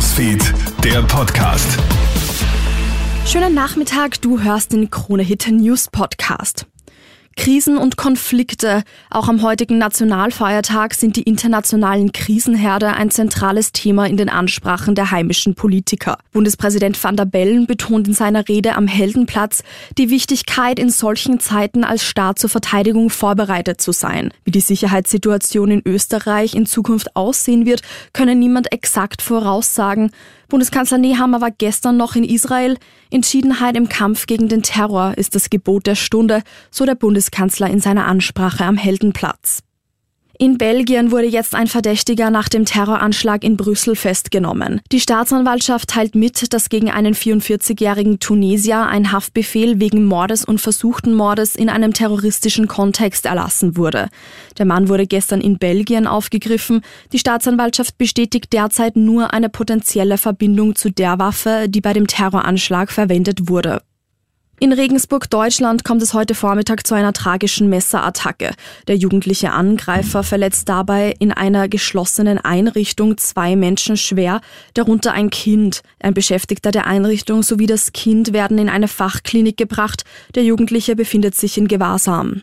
Newsfeed, der Podcast. Schönen Nachmittag, du hörst den Krone Hit News Podcast. Krisen und Konflikte. Auch am heutigen Nationalfeiertag sind die internationalen Krisenherde ein zentrales Thema in den Ansprachen der heimischen Politiker. Bundespräsident van der Bellen betont in seiner Rede am Heldenplatz die Wichtigkeit, in solchen Zeiten als Staat zur Verteidigung vorbereitet zu sein. Wie die Sicherheitssituation in Österreich in Zukunft aussehen wird, könne niemand exakt voraussagen. Bundeskanzler Nehammer war gestern noch in Israel. Entschiedenheit im Kampf gegen den Terror ist das Gebot der Stunde, so der Bundeskanzler in seiner Ansprache am Heldenplatz. In Belgien wurde jetzt ein Verdächtiger nach dem Terroranschlag in Brüssel festgenommen. Die Staatsanwaltschaft teilt mit, dass gegen einen 44-jährigen Tunesier ein Haftbefehl wegen Mordes und versuchten Mordes in einem terroristischen Kontext erlassen wurde. Der Mann wurde gestern in Belgien aufgegriffen. Die Staatsanwaltschaft bestätigt derzeit nur eine potenzielle Verbindung zu der Waffe, die bei dem Terroranschlag verwendet wurde. In Regensburg, Deutschland, kommt es heute Vormittag zu einer tragischen Messerattacke. Der jugendliche Angreifer verletzt dabei in einer geschlossenen Einrichtung zwei Menschen schwer, darunter ein Kind. Ein Beschäftigter der Einrichtung sowie das Kind werden in eine Fachklinik gebracht. Der Jugendliche befindet sich in Gewahrsam.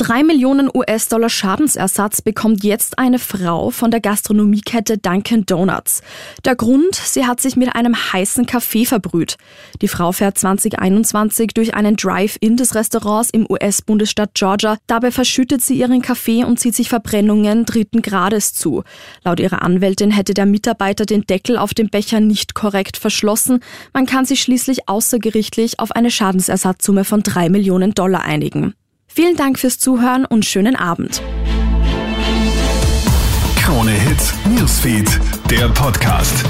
Drei Millionen US-Dollar Schadensersatz bekommt jetzt eine Frau von der Gastronomiekette Dunkin' Donuts. Der Grund, sie hat sich mit einem heißen Kaffee verbrüht. Die Frau fährt 2021 durch einen Drive-In des Restaurants im US-Bundesstaat Georgia. Dabei verschüttet sie ihren Kaffee und zieht sich Verbrennungen dritten Grades zu. Laut ihrer Anwältin hätte der Mitarbeiter den Deckel auf dem Becher nicht korrekt verschlossen. Man kann sich schließlich außergerichtlich auf eine Schadensersatzsumme von drei Millionen Dollar einigen. Vielen Dank fürs Zuhören und schönen Abend. Krone Hits, Newsfeed, der Podcast.